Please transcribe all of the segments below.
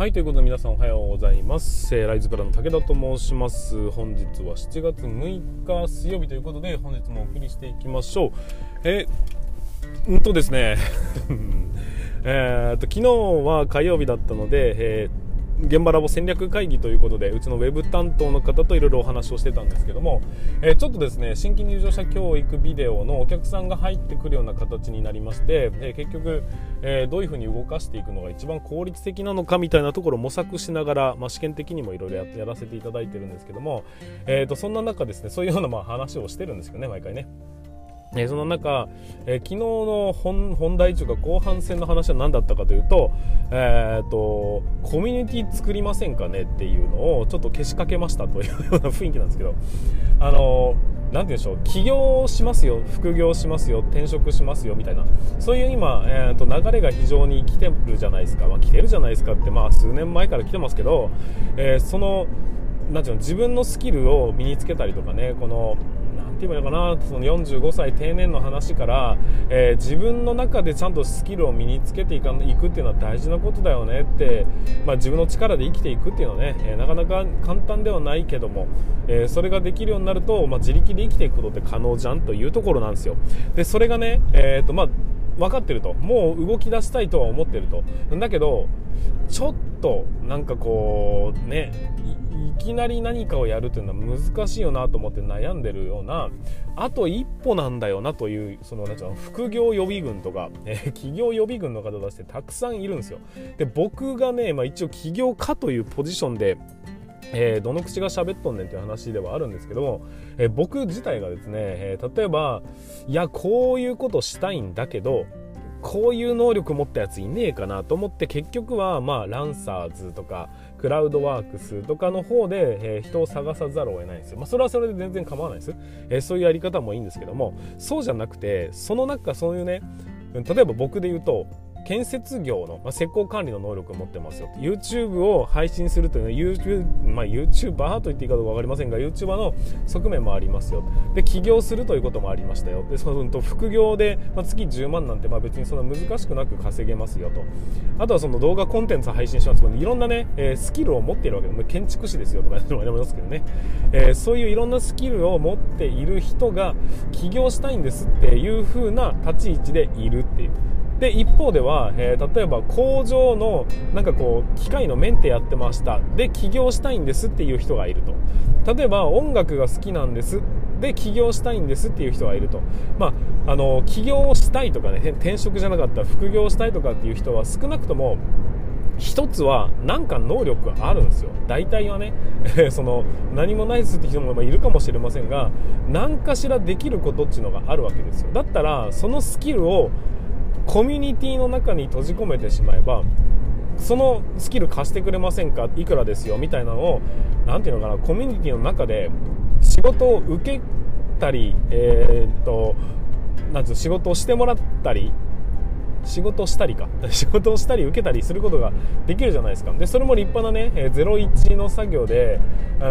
はいということで皆さんおはようございます、えー、ライズプラの武田と申します。本日は7月6日水曜日ということで本日もお送りしていきましょう。えー、んとですね。えっと昨日は火曜日だったので、えー現場ラボ戦略会議ということでうちのウェブ担当の方といろいろお話をしてたんですけども、えー、ちょっとですね新規入場者教育ビデオのお客さんが入ってくるような形になりまして、えー、結局、えー、どういうふうに動かしていくのが一番効率的なのかみたいなところを模索しながら、まあ、試験的にもいろいろやらせていただいてるんですけども、えー、とそんな中ですねそういうようなまあ話をしてるんですけどね毎回ね。え、その中、え、昨日の本題というか後半戦の話は何だったかというと,、えーと、コミュニティ作りませんかねっていうのをちょっとけしかけましたというような雰囲気なんですけどあのー、なんて言うんでしょう起業しますよ副業しますよ転職しますよみたいなそういう今、えーと、流れが非常に来てるじゃないですか、まあ、来てるじゃないですかってまあ数年前から来てますけど、えー、そのなんていうの自分のスキルを身につけたりとかねこの言えばいいのかなその45歳定年の話から、えー、自分の中でちゃんとスキルを身につけていかいくっていうのは大事なことだよねって、まあ、自分の力で生きていくっていうのはね、えー、なかなか簡単ではないけども、えー、それができるようになると、まあ、自力で生きていくことって可能じゃんというところなんですよ。でそれがね、えーとまあ分かってると。もう動き出したいとは思ってると。だけどちょっとなんかこうねいきなり何かをやるというのは難しいよなと思って悩んでるようなあと一歩なんだよなというそのなんうの副業予備軍とか、えー、企業予備軍の方たちってたくさんいるんですよ。で僕がね、まあ、一応起業家というポジションでえー、どの口が喋っとんねんという話ではあるんですけども、えー、僕自体がですね、えー、例えばいやこういうことしたいんだけどこういう能力持ったやついねえかなと思って結局はまあランサーズとかクラウドワークスとかの方で、えー、人を探さざるを得ないんですよ。まあ、それはそれで全然構わないです、えー、そういうやり方もいいんですけどもそうじゃなくてその中そういうね例えば僕で言うと建設業の、まあ、施工管理の能力を持ってますよ。YouTube を配信するというのは YouTube、まあ、YouTuber と言っていいかどうか分かりませんが YouTuber の側面もありますよ。で起業するということもありましたよ。でその副業で、まあ、月10万なんてまあ別にそんな難しくなく稼げますよと。あとはその動画コンテンツ配信します。いろんなね、えー、スキルを持っているわけで建築士ですよとか いうのもありますけどね、えー、そういういろんなスキルを持っている人が起業したいんですっていう風な立ち位置でいるっていう。で一方では、えー、例えば工場のなんかこう機械のメンテやってました。で起業したいんですっていう人がいると。例えば音楽が好きなんです。で起業したいんですっていう人がいると。まああの起業したいとかね転職じゃなかった副業したいとかっていう人は少なくとも一つは何か能力があるんですよ。大体はね。その何もないですって人もいるかもしれませんが何かしらできることっていうのがあるわけですよ。だったらそのスキルをコミュニティの中に閉じ込めてしまえばそのスキル貸してくれませんか？いくらですよ？みたいなのを何ていうのかな？コミュニティの中で仕事を受けたりえー、っとなんつう仕事をしてもらったり仕事したりか。仕事をしたり受けたりすることができるじゃないですか。でそれも立派なね01の作業で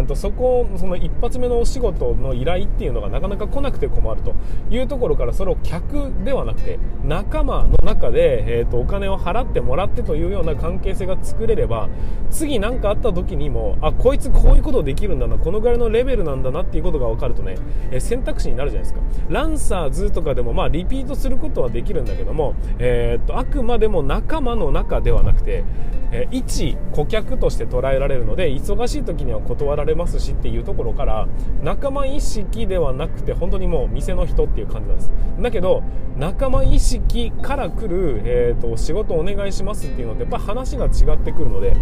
とそこその一発目のお仕事の依頼っていうのがなかなか来なくて困ると。いうところからそれを客ではなくて仲間の中で、えーと、お金を払ってもらってというような関係性が作れれば次何かあった時にもあこいつこういうことできるんだなこのぐらいのレベルなんだなっていうことが分かるとね、え選択肢になるじゃないですか。ランサーズとかでもまあリピートすることはできるんだけども、えーえー、っとあくまでも仲間の中ではなくて、えー、一顧客として捉えられるので忙しい時には断られますしっていうところから仲間意識ではなくて本当にもう店の人っていう感じなんです。だけど仲間意識から来る、えーと、と仕事お願いしますっていうのってやっぱ話が違ってくるので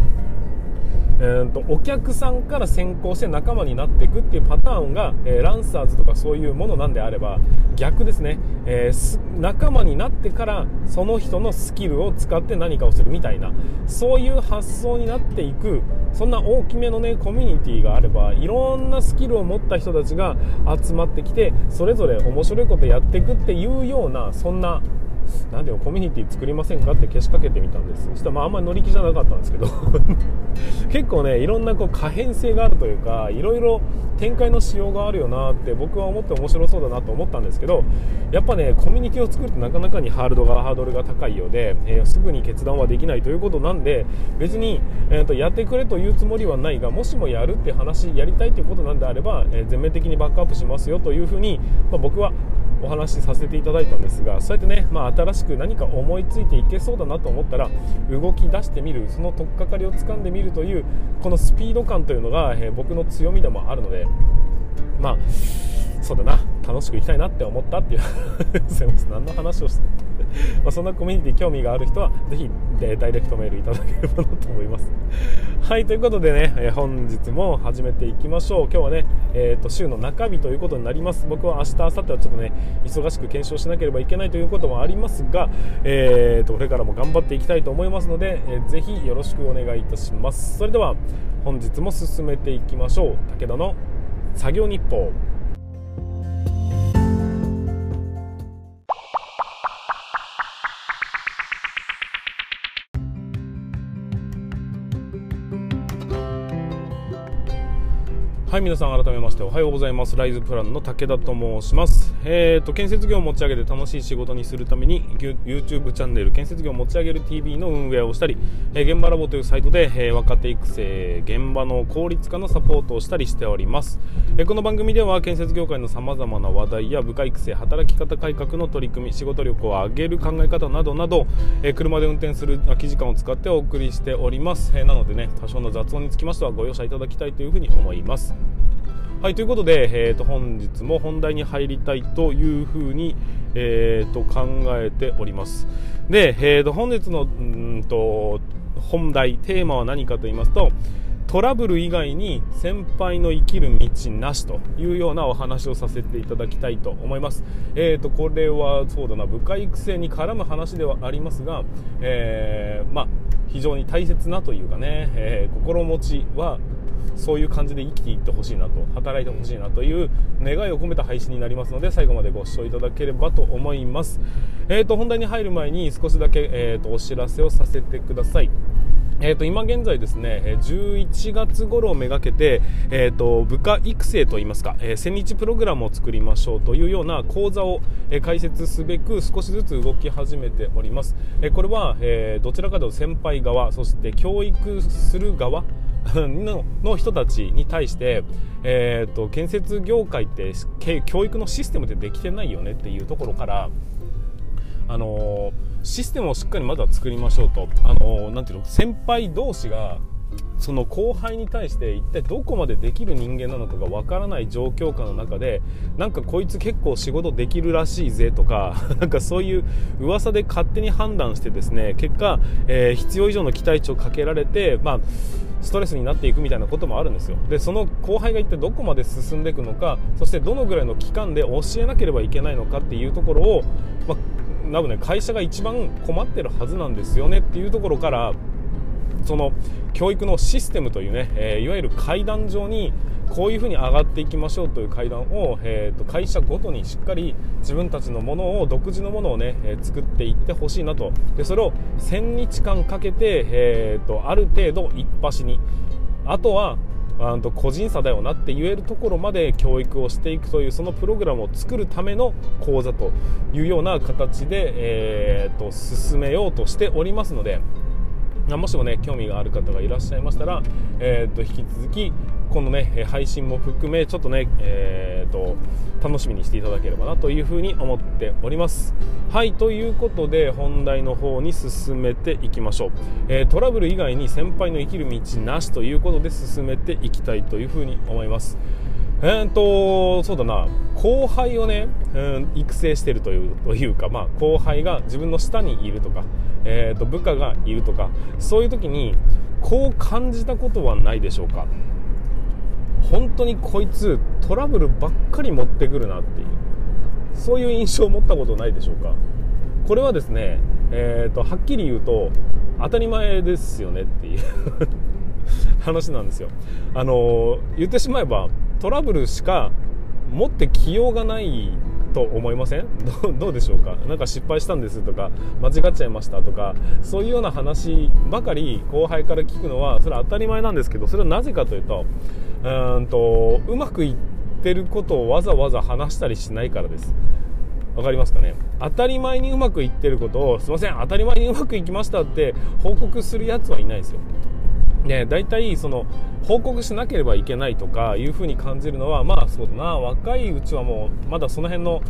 えーと、お客さんから先行して仲間になっていくっていうパターンが、えー、ランサーズとかそういうものなんであれば逆ですね、えー、仲間になってからその人のスキルを使って何かをするみたいなそういう発想になっていくそんな大きめのねコミュニティがあればいろんなスキルを持った人たちが集まってきてそれぞれ面白いことやっていくっていうようなそんななんでコミュニティ作りませんかってけしかけてみたんです。そしたらまああんまり乗り気じゃなかったんですけど。結構ねいろんなこう可変性があるというかいろいろ展開のしようがあるよなって僕は思って面白そうだなと思ったんですけどやっぱねコミュニティを作るとなかなかにハードがハードルが高いようで、えー、すぐに決断はできないということなんで別に、えーと、やってくれというつもりはないがもしもやるって話やりたいということなんであれば、えー、全面的にバックアップしますよというふうに、まあ、僕はお話しさせていただいたんですがそうやってね、まあ、新しく何か思いついていけそうだなと思ったら動き出してみるその取っかかりをつかんでみるというこのスピード感というのが、えー、僕の強みでもあるのでまあそうだな楽しくいきたいなって思ったっていう すいません何の話をして まそんなコミュニティ興味がある人はぜひダイレクトメールいただければなと思います。はいということでね、え本日も始めていきましょう。今日はね、えーと、週の中日ということになります。僕は明日明後日はちょっとね忙しく検証しなければいけないということもありますが、えーと、これからも頑張っていきたいと思いますので、えー、ぜひよろしくお願いいたします。それでは本日も進めていきましょう。武田の作業日報。はい、皆さん改めましておはようございます。ライズプランの武田と申します。え、ー、と、建設業を持ち上げて楽しい仕事にするために、YouTube チャンネル建設業を持ち上げる TV の運営をしたり、えー、現場ラボというサイトで、えー、若手育成、現場の効率化のサポートをしたりしております。えこの番組では建設業界の様々な話題や部下育成、働き方改革の取り組み、仕事力を上げる考え方などなど、え車で運転する空き時間を使ってお送りしております。えなのでね、多少の雑音につきましてはご容赦いただきたいというふうに思います。はいということで、えーと、本日も本題に入りたいというふうに、えーと、考えております。で、えーと、本日のうんと本題テーマは何かと言いますとトラブル以外に先輩の生きる道なしというようなお話をさせていただきたいと思います。えーと、これはそうだな部下育成に絡む話ではありますが、えー、まあ、非常に大切なというかね、えー、心持ちはそういう感じで生きていってほしいなと働いてほしいなという願いを込めた配信になりますので最後までご視聴いただければと思います、えーと、本題に入る前に少しだけ、えーと、お知らせをさせてくださいえー、と今現在ですね11月頃をめがけて、えー、と部下育成といいますか、えー、1000日プログラムを作りましょうというような講座を、開設すべく少しずつ動き始めております、え、これは、え、どちらかというと先輩側そして教育する側 のの人たちに対して、えーと、建設業界って教育のシステムってできてないよねっていうところから、あのー、システムをしっかりまずは作りましょうと、あのー、なていうの？先輩同士がその後輩に対して一体どこまでできる人間なのかがわからない状況下の中でなんかこいつ結構仕事できるらしいぜとか なんかそういう噂で勝手に判断してですね結果、えー、必要以上の期待値をかけられて、まあストレスになっていくみたいなこともあるんですよ。でその後輩が一体どこまで進んでいくのかそしてどのぐらいの期間で教えなければいけないのかっていうところを、まあ、多分ね会社が一番困ってるはずなんですよねっていうところからその教育のシステムというね、えー、いわゆる階段上にこういうふうに上がっていきましょうという階段を、えーと、会社ごとにしっかり自分たちのものを独自のものをね、えー、作っていってほしいなと。でそれを1000日間かけて、えーと、ある程度一発に。あとはあと個人差だよなって言えるところまで教育をしていくというそのプログラムを作るための講座というような形で、えーと進めようとしておりますので。もしもね興味がある方がいらっしゃいましたら、えー、と引き続きこのね配信も含めちょっとね、えーと、楽しみにしていただければなというふうに思っております。はいということで本題の方に進めていきましょう、えー、トラブル以外に先輩の生きる道なしということで進めていきたいというふうに思います。えーと、そうだな。後輩をね、うん、育成してるというというか、まあ、後輩が自分の下にいるとか、えーと、部下がいるとかそういう時にこう感じたことはないでしょうか？本当にこいつトラブルばっかり持ってくるなっていう。そういう印象を持ったことないでしょうか。これはですね、えーとはっきり言うと当たり前ですよねっていう 話なんですよ。あの言ってしまえばトラブルしか持ってきようがないと思いません？どうでしょうか？なんか失敗したんですとか間違っちゃいましたとかそういうような話ばかり後輩から聞くのはそれは当たり前なんですけどそれはなぜかというとうんとうまくいってることをわざわざ話したりしないからです。分かりますかね？当たり前にうまくいってることをすいません当たり前にうまくいきましたって報告するやつはいないですよ。ね、大体その報告しなければいけないとかいうふうに感じるのはまあそうだな。若いうちはもうまだその辺の、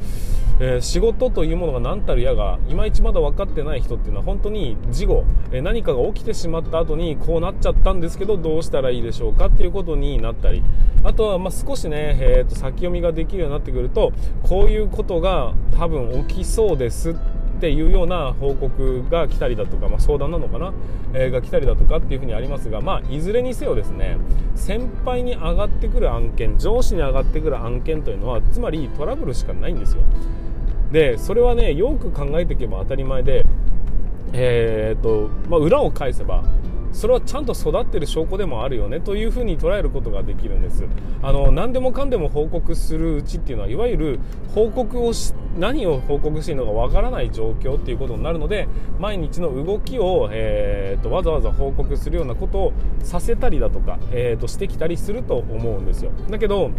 えー、仕事というものが何たるやがいまいちまだ分かってない人っていうのは本当に事後、えー、何かが起きてしまった後にこうなっちゃったんですけどどうしたらいいでしょうかっていうことになったり。あとはま少しね、えー、と先読みができるようになってくるとこういうことが多分起きそうですっていうような報告が来たりだとか、まあ、相談なのかな、えー、が来たりだとかっていうふうにありますが、まあ、いずれにせよですね先輩に上がってくる案件上司に上がってくる案件というのはつまりトラブルしかないんですよ。でそれはねよく考えていけば当たり前でえー、っとまあ、裏を返せばそれはちゃんと育ってる証拠でもあるよねというふうに捉えることができるんです。あの何でもかんでも報告するうちっていうのはいわゆる報告をし何を報告していいのかわからない状況っていうことになるので毎日の動きを、えーと、わざわざ報告するようなことをさせたりだとか、えーとしてきたりすると思うんですよ。だけど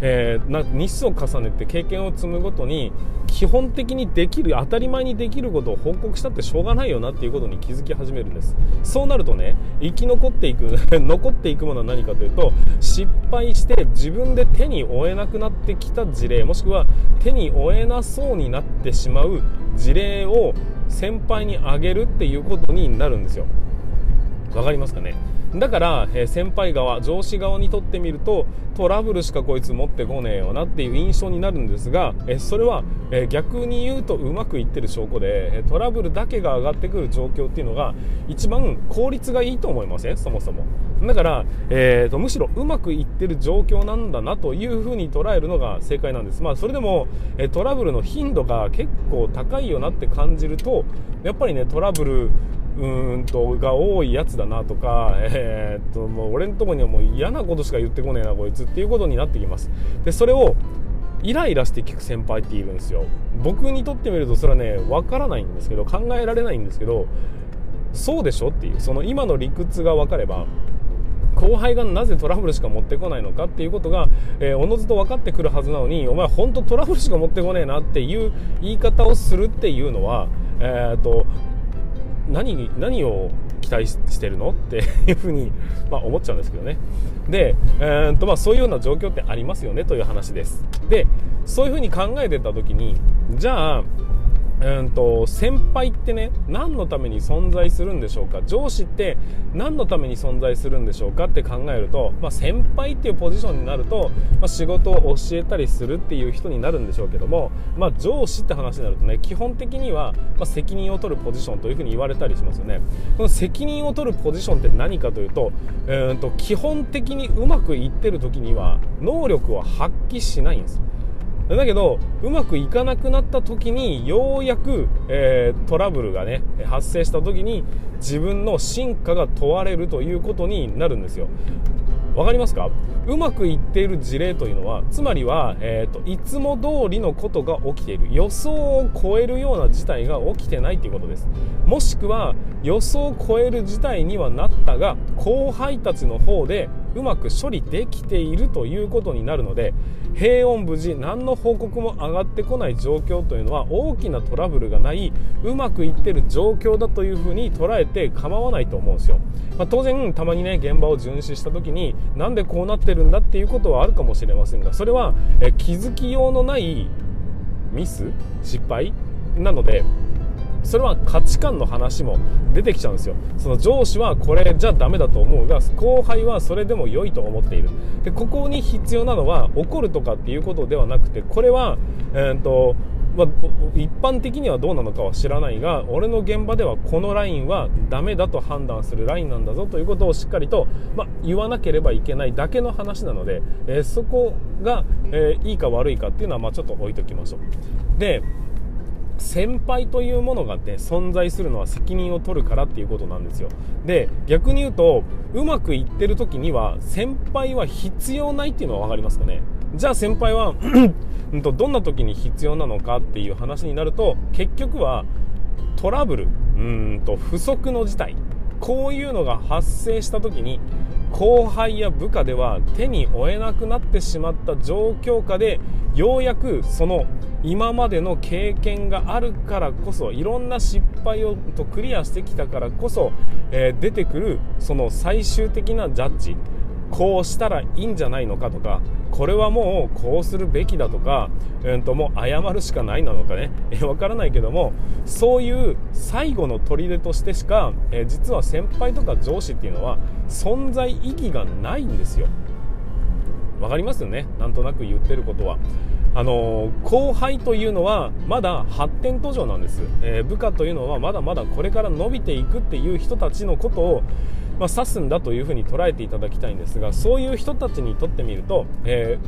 えー、な日数を重ねて経験を積むごとに基本的にできる当たり前にできることを報告したってしょうがないよなっていうことに気づき始めるんです。そうなるとね生き残っていく 残っていくものは何かというと失敗して自分で手に負えなくなってきた事例もしくは手に負えなそうになってしまう事例を先輩にあげるっていうことになるんですよ。わかりますかね？だから、え、先輩側上司側にとってみるとトラブルしかこいつ持ってこねえよなっていう印象になるんですが、え、それは、え、逆に言うとうまくいってる証拠でトラブルだけが上がってくる状況っていうのが一番効率がいいと思いません？そもそも。だから、えーと、むしろうまくいってる状況なんだなというふうに捉えるのが正解なんです。まあそれでも、えトラブルの頻度が結構高いよなって感じるとやっぱりねトラブルうんとが多いやつだなとか、え、っともう俺んとこにはもう嫌なことしか言ってこねえなこいつっていうことになってきます。でそれをイライラして聞く先輩っているんですよ。僕にとってみるとそれはねわからないんですけど考えられないんですけどそうでしょっていうその今の理屈が分かれば後輩がなぜトラブルしか持ってこないのかっていうことが、えー、おのずと分かってくるはずなのにお前本当トラブルしか持ってこねえなっていう言い方をするっていうのは、えーと何何を期待してるの？っていうふうに、まあ、思っちゃうんですけどね。で、えーとまあ、そういうような状況ってありますよね？という話です。でそういうふうに考えてた時にじゃあうんと先輩ってね何のために存在するんでしょうか？上司って何のために存在するんでしょうかって考えると、まあ、先輩っていうポジションになると、まあ、仕事を教えたりするっていう人になるんでしょうけども、まあ、上司って話になるとね基本的には、ま責任を取るポジションというふうに言われたりしますよね。この責任を取るポジションって何かというと,、えーと基本的にうまくいってる時には能力を発揮しないんです。だけどうまくいかなくなった時にようやく、えー、トラブルがね発生した時に自分の進化が問われるということになるんですよ。わかりますか？うまくいっている事例というのはつまりは、えーと、いつも通りのことが起きている。予想を超えるような事態が起きてないということです。もしくは予想を超える事態にはなったが後輩たちの方でうまく処理できているということになるので平穏無事何の報告も上がってこない状況というのは大きなトラブルがないうまくいってる状況だというふうに捉えて構わないと思うんですよ、まあ、当然たまにね現場を巡視した時になんでこうなってるんだっていうことはあるかもしれませんがそれはえ気づきようのないミス失敗なのでそれは価値観の話も出てきちゃうんですよ。その上司はこれじゃダメだと思うが後輩はそれでも良いと思っている。でここに必要なのは怒るとかっていうことではなくてこれは、えーとまあ、一般的にはどうなのかは知らないが俺の現場ではこのラインはダメだと判断するラインなんだぞということをしっかりと、まあ、言わなければいけないだけの話なので、えー、そこが、えー、いいか悪いかっていうのはまあちょっと置いときましょう。で先輩というものがね存在するのは責任を取るからっていうことなんですよ。で逆に言うとうまくいってる時には先輩は必要ないっていうのは分かりますかね？じゃあ先輩は どんな時に必要なのかっていう話になると結局はトラブルうんと不測の事態こういうのが発生した時に後輩や部下では手に負えなくなってしまった状況下でようやくその今までの経験があるからこそいろんな失敗をとクリアしてきたからこそ、えー、出てくるその最終的なジャッジ。こうしたらいいんじゃないのかとかこれはもうこうするべきだとか、うん、ともう謝るしかないなのかね、えー、分からないけどもそういう最後の砦としてしか、えー、実は先輩とか上司っていうのは存在意義がないんですよ。分かりますよね？なんとなく言ってることは。あの後輩というのはまだ発展途上なんです、えー、部下というのはまだまだこれから伸びていくっていう人たちのことをまあ、指すんだというふうに捉えていただきたいんですがそういう人たちにとってみると、え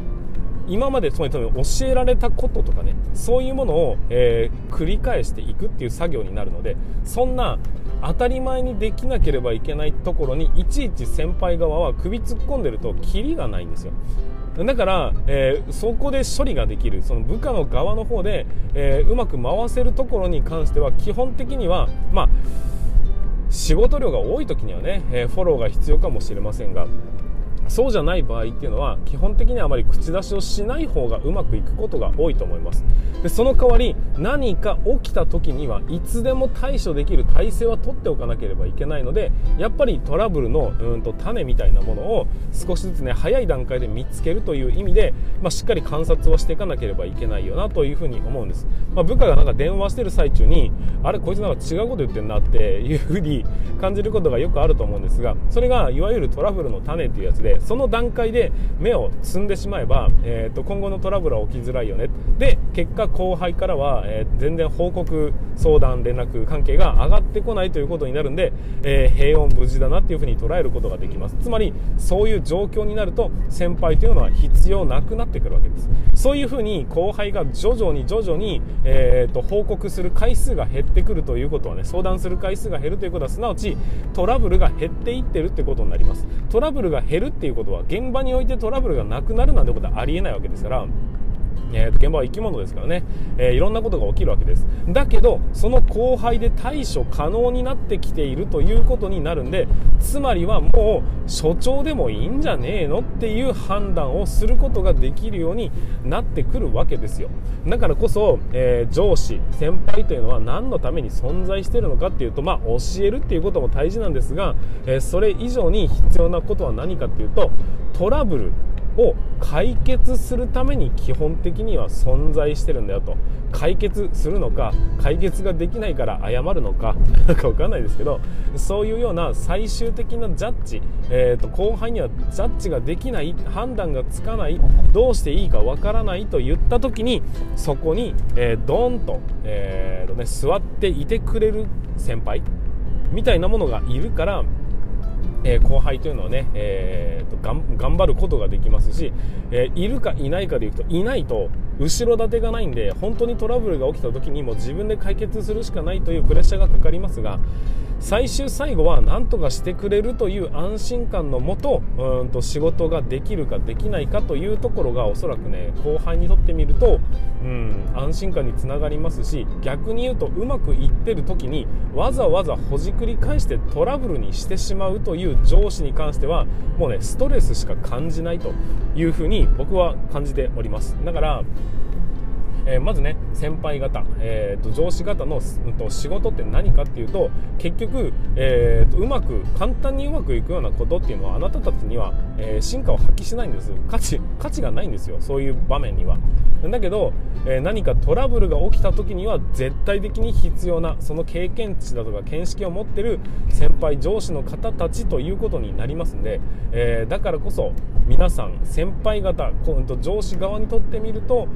ー、今までつまり教えられたこととかねそういうものを、えー、繰り返していくっていう作業になるのでそんな当たり前にできなければいけないところにいちいち先輩側は首突っ込んでるとキリがないんですよ。だから、えー、そこで処理ができるその部下の側の方で、えー、うまく回せるところに関しては基本的にはまあ仕事量が多い時にはね、え、フォローが必要かもしれませんがそうじゃない場合っていうのは基本的にはあまり口出しをしない方がうまくいくことが多いと思います。でその代わり何か起きた時にはいつでも対処できる体制は取っておかなければいけないのでやっぱりトラブルのうんと種みたいなものを少しずつね早い段階で見つけるという意味で、まあ、しっかり観察をしていかなければいけないよなというふうに思うんです、まあ、部下がなんか電話してる最中にあれこいつなんか違うこと言ってんなっていうふうに感じることがよくあると思うんですがそれがいわゆるトラブルの種っていうやつでその段階で目を摘んでしまえば、えーと、今後のトラブルは起きづらいよね。で結果後輩からは、えー、全然報告相談連絡関係が上がってこないということになるんで、えー、平穏無事だなっていうふうに捉えることができます。つまりそういう状況になると先輩というのは必要なくなってくるわけです。そういうふうに後輩が徐々に徐々に、えーと、報告する回数が減ってくるということはね相談する回数が減るということはすなわちトラブルが減っていってるってことになります。トラブルが減るってていうことは現場においてトラブルがなくなるなんてことはありえないわけですからえー、と現場は生き物ですからね、えー、いろんなことが起きるわけです。だけどその後輩で対処可能になってきているということになるんでつまりはもう所長でもいいんじゃねえのっていう判断をすることができるようになってくるわけですよ。だからこそ、えー、上司先輩というのは何のために存在しているのかっていうとまあ教えるっていうことも大事なんですが、えそれ以上に必要なことは何かっていうとトラブル。を解決するために基本的には存在してるんだよと。解決するのか解決ができないから謝るのかなんか分かんないですけどそういうような最終的なジャッジ、えーと、後輩にはジャッジができない判断がつかないどうしていいか分からないと言った時にそこに、えー、ドーンと,、えーとね、座っていてくれる先輩みたいなものがいるからえ、後輩というのはね、えーと、頑張ることができますし、えー、いるかいないかでいうといないと後ろ盾がないんで本当にトラブルが起きた時にも自分で解決するしかないというプレッシャーがかかりますが最終最後は何とかしてくれるという安心感のもとうんと仕事ができるかできないかというところがおそらくね後輩にとってみるとうん安心感につながりますし逆に言うとうまくいってる時にわざわざほじくり返してトラブルにしてしまうという上司に関してはもうねストレスしか感じないというふうに僕は感じております。だからえー、まずね先輩方、えーと、上司方の、うん、と仕事って何かっていうと結局、えーと、うまく簡単にうまくいくようなことっていうのはあなたたちには、えー、進化を発揮しないんです。価値価値がないんですよ。そういう場面には。だけど、えー、何かトラブルが起きた時には絶対的に必要なその経験値だとか見識を持ってる先輩上司の方たちということになりますんで、えー、だからこそ皆さん先輩方上司側にとってみると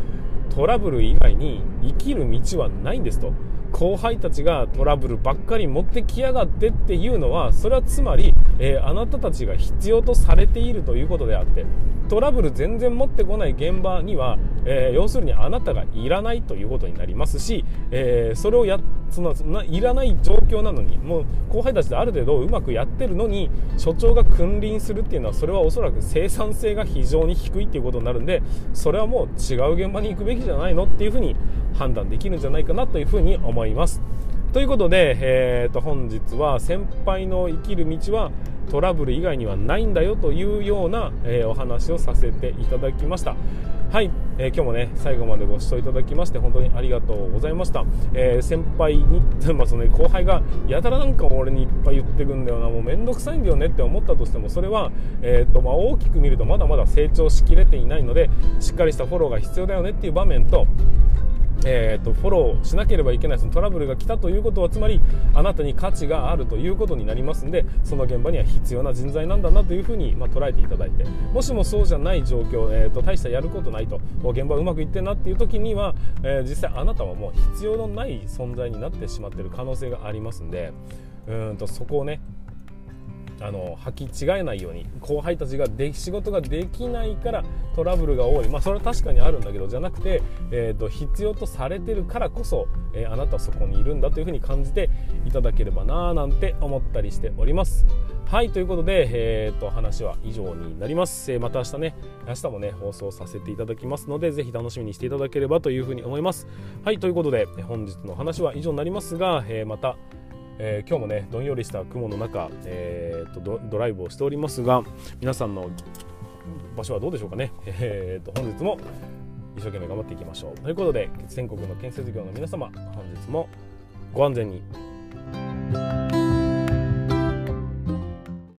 トラブル以外に生きる道はないんですと。後輩たちがトラブルばっかり持ってきやがってっていうのはそれはつまり、えー、あなたたちが必要とされているということであってトラブル全然持ってこない現場には、えー、要するにあなたがいらないということになりますし、えー、それをやそのいらない状況なのにもう後輩たちである程度うまくやってるのに所長が君臨するっていうのはそれはおそらく生産性が非常に低いっていうことになるんでそれはもう違う現場に行くべきじゃないのっていうふうに判断できるんじゃないかなというふうに思います。思います。ということで、えー、と本日は先輩の生きる道はトラブル以外にはないんだよというような、えー、お話をさせていただきました。はい、えー、今日もね最後までご視聴いただきまして本当にありがとうございました、えー、先輩に、まあその、ね、後輩がやたらなんか俺にいっぱい言ってくんだよな。もう面倒くさいんだよねって思ったとしてもそれは、えーとまあ、大きく見るとまだまだ成長しきれていないのでしっかりしたフォローが必要だよねっていう場面とえーと、フォローしなければいけないそのトラブルが来たということはつまりあなたに価値があるということになりますのでその現場には必要な人材なんだなというふうに、まあ、捉えていただいてもしもそうじゃない状況、えーと、大したやることないと現場うまくいってんなっていう時には、えー、実際あなたはもう必要のない存在になってしまっている可能性がありますんでうんとそこをねあの履き違えないように後輩たちがで仕事ができないからトラブルが多い、まあ、それは確かにあるんだけどじゃなくて、えーと、必要とされてるからこそ、えー、あなたはそこにいるんだというふうに感じていただければななんて思ったりしております。はいということで、えーと、話は以上になります、えー、また明日ね明日もね放送させていただきますのでぜひ楽しみにしていただければというふうに思います。はいということで本日の話は以上になりますが、えー、またえー、今日もねどんよりした雲の中、えーと、ドライブをしておりますが皆さんの場所はどうでしょうかね、えーと、本日も一生懸命頑張っていきましょう。ということで全国の建設業の皆様本日もご安全に。